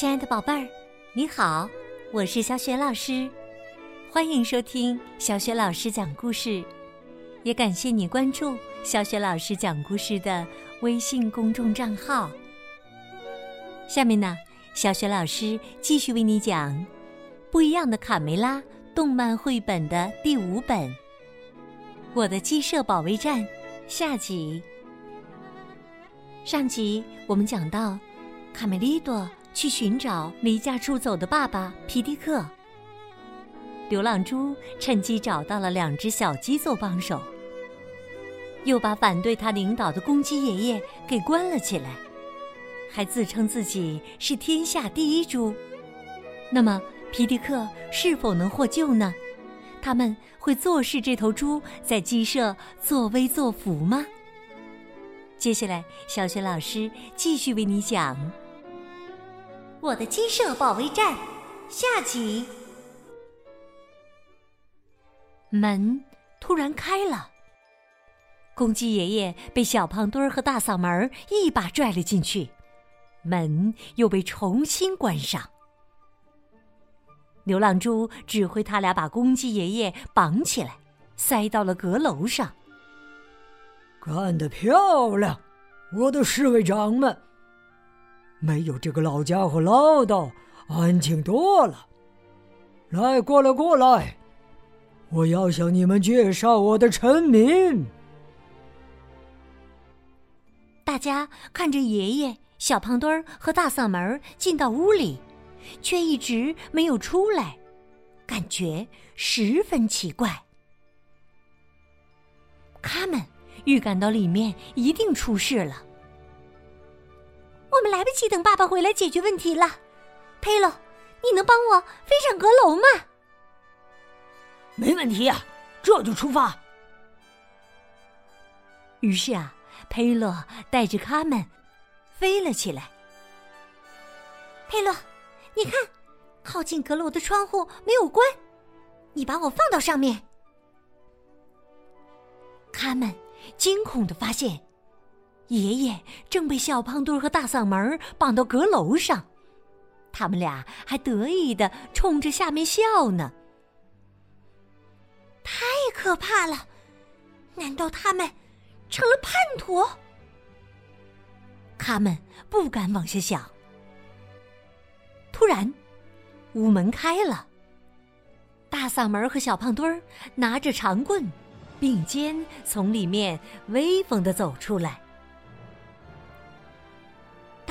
亲爱的宝贝儿，你好，我是小雪老师，欢迎收听小雪老师讲故事，也感谢你关注小雪老师讲故事的微信公众账号。下面呢，小雪老师继续为你讲《不一样的卡梅拉》动漫绘本的第五本《我的鸡舍保卫战》下集。上集我们讲到，卡梅利多。去寻找离家出走的爸爸皮迪克。流浪猪趁机找到了两只小鸡做帮手，又把反对他领导的公鸡爷爷给关了起来，还自称自己是天下第一猪。那么皮迪克是否能获救呢？他们会坐视这头猪在鸡舍作威作福吗？接下来，小雪老师继续为你讲。我的鸡舍保卫战，下集。门突然开了，公鸡爷爷被小胖墩儿和大嗓门一把拽了进去，门又被重新关上。流浪猪指挥他俩把公鸡爷爷绑起来，塞到了阁楼上。干得漂亮，我的侍卫长们！没有这个老家伙唠叨，安静多了。来，过来，过来！我要向你们介绍我的臣民。大家看着爷爷、小胖墩儿和大嗓门进到屋里，却一直没有出来，感觉十分奇怪。他们预感到里面一定出事了。我们来不及等爸爸回来解决问题了，佩洛，你能帮我飞上阁楼吗？没问题呀，这就出发。于是啊，佩洛带着他们飞了起来。佩洛，你看，靠近阁楼的窗户没有关，你把我放到上面。他们惊恐的发现。爷爷正被小胖墩和大嗓门绑到阁楼上，他们俩还得意的冲着下面笑呢。太可怕了！难道他们成了叛徒？他们不敢往下想。突然，屋门开了，大嗓门和小胖墩儿拿着长棍，并肩从里面威风的走出来。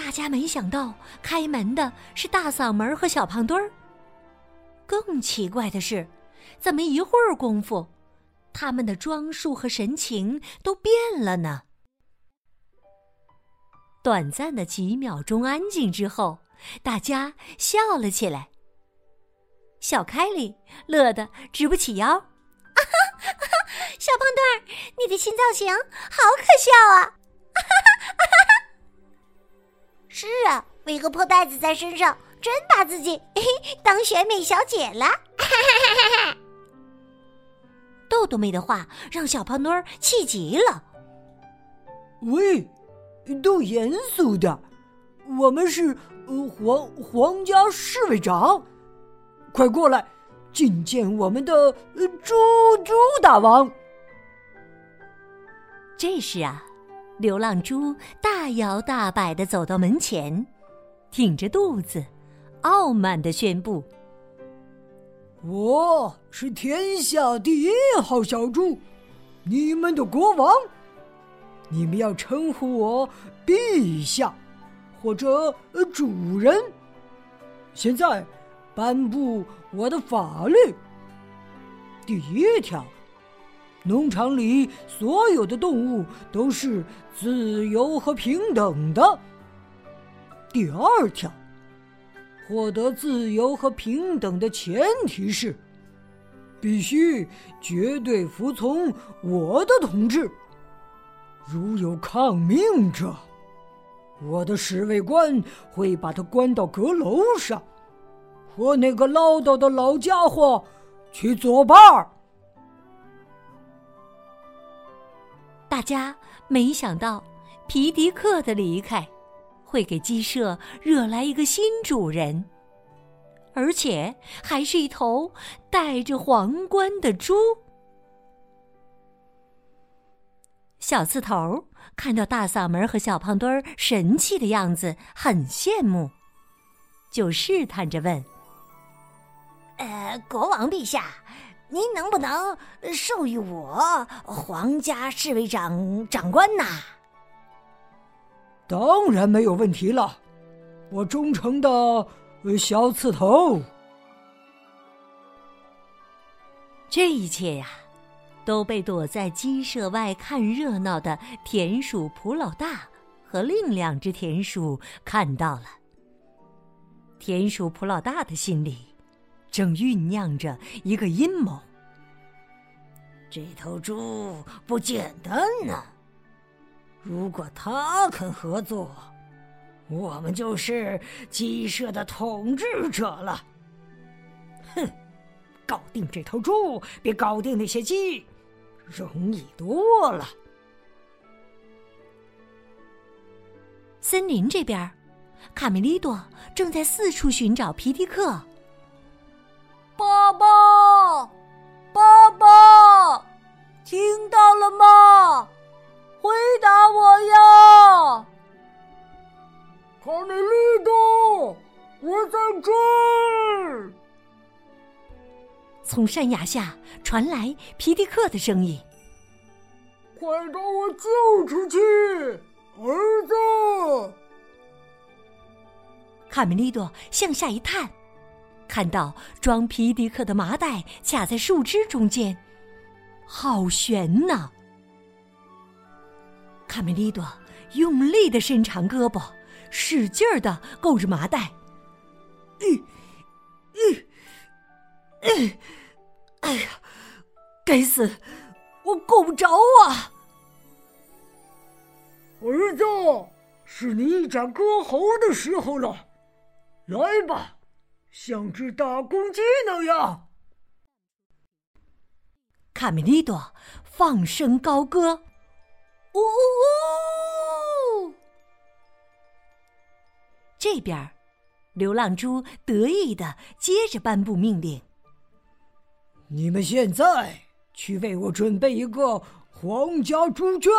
大家没想到开门的是大嗓门和小胖墩儿。更奇怪的是，怎么一会儿功夫，他们的装束和神情都变了呢？短暂的几秒钟安静之后，大家笑了起来。小凯里乐得直不起腰，小胖墩儿，你的新造型好可笑啊！哈哈哈哈哈是啊，围个破袋子在身上，真把自己当选美小姐了。豆豆妹的话让小胖墩儿气极了。喂，都严肃点，我们是皇皇家侍卫长，快过来觐见我们的猪猪大王。这时啊。流浪猪大摇大摆的走到门前，挺着肚子，傲慢的宣布：“我是天下第一号小猪，你们的国王。你们要称呼我陛下，或者主人。现在，颁布我的法律。第一条。”农场里所有的动物都是自由和平等的。第二条，获得自由和平等的前提是，必须绝对服从我的统治。如有抗命者，我的侍卫官会把他关到阁楼上，和那个唠叨的老家伙去作伴儿。大家没想到，皮迪克的离开，会给鸡舍惹来一个新主人，而且还是一头戴着皇冠的猪。小刺头看到大嗓门和小胖墩儿神气的样子，很羡慕，就试探着问：“呃，国王陛下，您能不能授予我皇家侍卫长长官呐？”当然没有问题了，我忠诚的小刺头。这一切呀，都被躲在鸡舍外看热闹的田鼠普老大和另两只田鼠看到了。田鼠普老大的心里正酝酿着一个阴谋。这头猪不简单呢。如果他肯合作，我们就是鸡舍的统治者了。哼，搞定这头猪比搞定那些鸡容易多了。森林这边，卡梅利多正在四处寻找皮迪克。爸爸，爸爸，听到了吗？回答我呀，卡梅利多，我在这儿。从山崖下传来皮迪克的声音：“快把我救出去，儿子！”卡梅利多向下一探，看到装皮迪克的麻袋卡在树枝中间，好悬呐！卡梅利多用力的伸长胳膊，使劲儿的够着麻袋。嗯，嗯，嗯，哎呀，该死，我够不着啊！儿子，是你一展歌喉的时候了，来吧，像只大公鸡那样。卡梅利多放声高歌。呜呜呜！这边，流浪猪得意的接着颁布命令：“你们现在去为我准备一个皇家猪圈，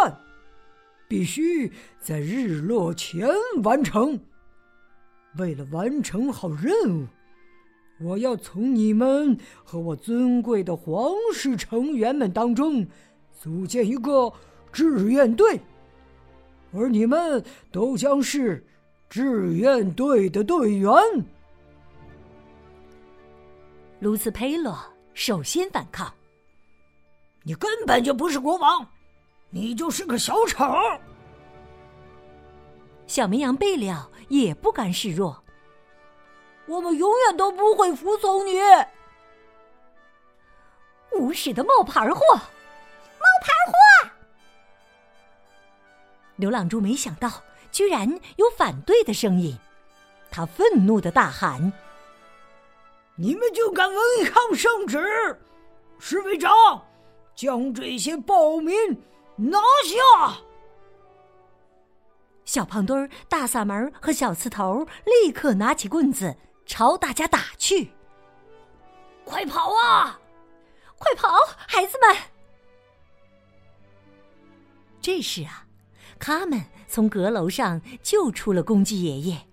必须在日落前完成。为了完成好任务，我要从你们和我尊贵的皇室成员们当中组建一个。”志愿队，而你们都将是志愿队的队员。卢斯佩洛首先反抗：“你根本就不是国王，你就是个小丑。”小绵羊贝利奥也不甘示弱：“我们永远都不会服从你，无耻的冒牌货！冒牌货！”流浪猪没想到，居然有反对的声音，他愤怒的大喊：“你们就敢违抗圣旨！侍卫长，将这些暴民拿下！”小胖墩儿、大嗓门和小刺头立刻拿起棍子朝大家打去。快跑啊！快跑，孩子们！这时啊。他们从阁楼上救出了公鸡爷爷。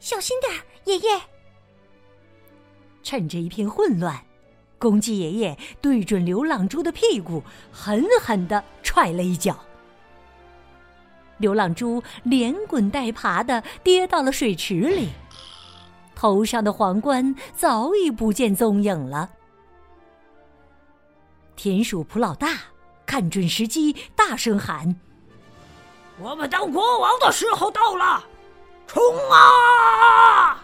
小心点儿，爷爷！趁着一片混乱，公鸡爷爷对准流浪猪的屁股狠狠的踹了一脚。流浪猪连滚带爬的跌到了水池里，头上的皇冠早已不见踪影了。田鼠普老大看准时机，大声喊。我们当国王的时候到了，冲啊！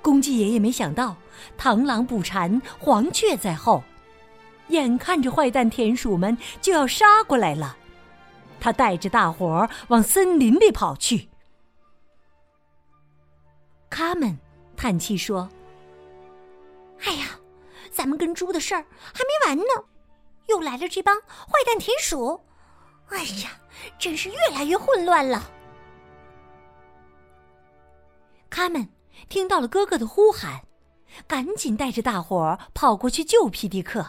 公鸡爷爷没想到螳螂捕蝉，黄雀在后，眼看着坏蛋田鼠们就要杀过来了，他带着大伙儿往森林里跑去。卡门叹气说：“哎呀，咱们跟猪的事儿还没完呢，又来了这帮坏蛋田鼠。”哎呀，真是越来越混乱了。卡门听到了哥哥的呼喊，赶紧带着大伙儿跑过去救皮迪克。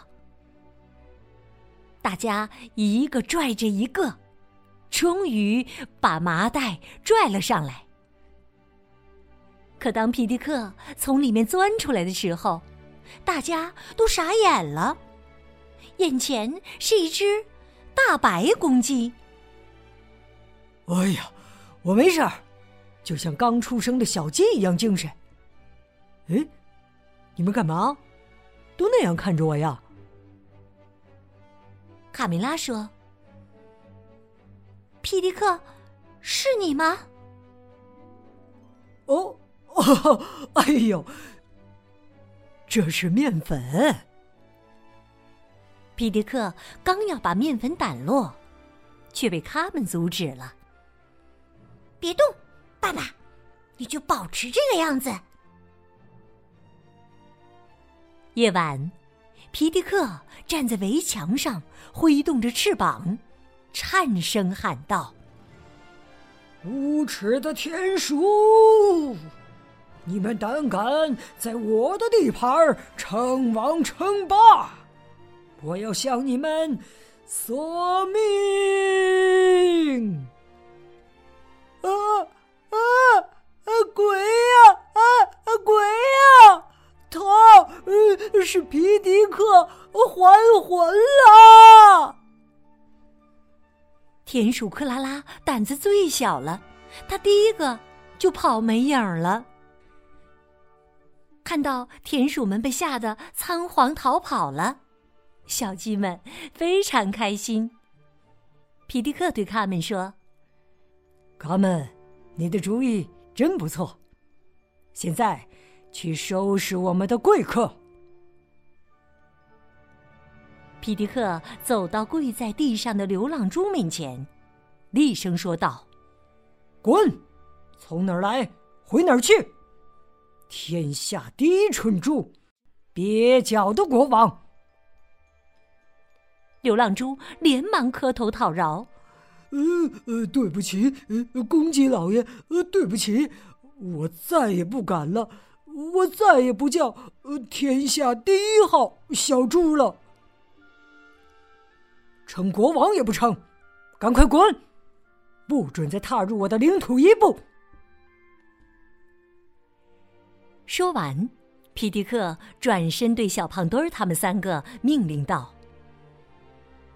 大家一个拽着一个，终于把麻袋拽了上来。可当皮迪克从里面钻出来的时候，大家都傻眼了，眼前是一只大白公鸡。哎呀，我没事儿。就像刚出生的小鸡一样精神。哎，你们干嘛？都那样看着我呀？卡梅拉说：“皮迪克，是你吗？”哦哦，哎呦，这是面粉。皮迪克刚要把面粉掸落，却被他们阻止了。别动！爸爸，你就保持这个样子。夜晚，皮迪克站在围墙上，挥动着翅膀，颤声喊道：“无耻的田鼠，你们胆敢在我的地盘称王称霸！我要向你们索命！”啊！啊啊！鬼呀！啊啊！鬼呀！他呃是皮迪克还魂了。田鼠克拉拉胆子最小了，他第一个就跑没影了。看到田鼠们被吓得仓皇逃跑了，小鸡们非常开心。皮迪克对他们说：“卡门。”你的主意真不错，现在去收拾我们的贵客。皮迪克走到跪在地上的流浪猪面前，厉声说道：“滚！从哪儿来，回哪儿去！天下第一蠢猪，蹩脚的国王！”流浪猪连忙磕头讨饶。呃呃，对不起，呃，公鸡老爷，呃，对不起，我再也不敢了，我再也不叫呃天下第一号小猪了，称国王也不成，赶快滚，不准再踏入我的领土一步。说完，皮迪克转身对小胖墩儿他们三个命令道：“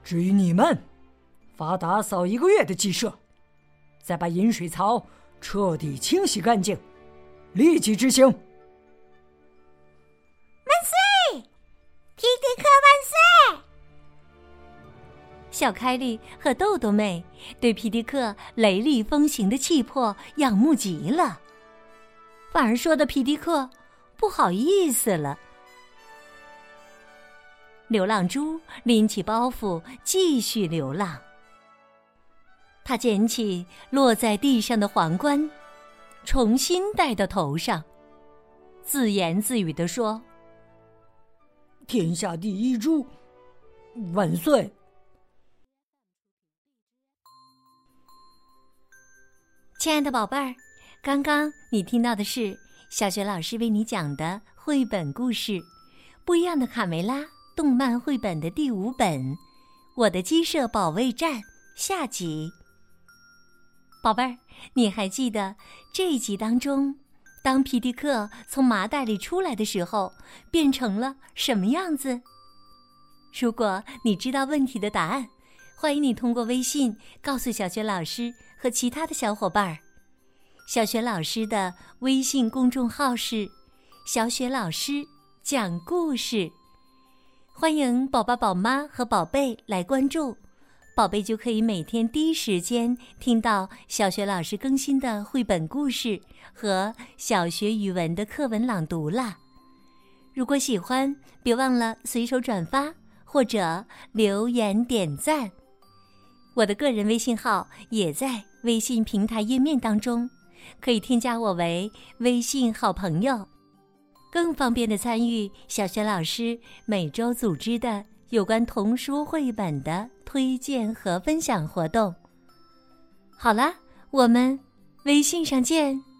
至于你们。”罚打扫一个月的鸡舍，再把饮水槽彻底清洗干净，立即执行。万岁！皮迪克万岁！小凯莉和豆豆妹对皮迪克雷厉风行的气魄仰慕极了，反而说的皮迪克不好意思了。流浪猪拎起包袱继续流浪。他捡起落在地上的皇冠，重新戴到头上，自言自语地说：“天下第一猪，万岁！”亲爱的宝贝儿，刚刚你听到的是小学老师为你讲的绘本故事《不一样的卡梅拉》动漫绘本的第五本《我的鸡舍保卫战》下集。宝贝儿，你还记得这一集当中，当皮迪克从麻袋里出来的时候，变成了什么样子？如果你知道问题的答案，欢迎你通过微信告诉小学老师和其他的小伙伴儿。小学老师的微信公众号是“小雪老师讲故事”，欢迎宝宝、宝妈和宝贝来关注。宝贝就可以每天第一时间听到小学老师更新的绘本故事和小学语文的课文朗读了。如果喜欢，别忘了随手转发或者留言点赞。我的个人微信号也在微信平台页面当中，可以添加我为微信好朋友。更方便的参与小学老师每周组织的有关童书绘本的推荐和分享活动。好啦我们微信上见。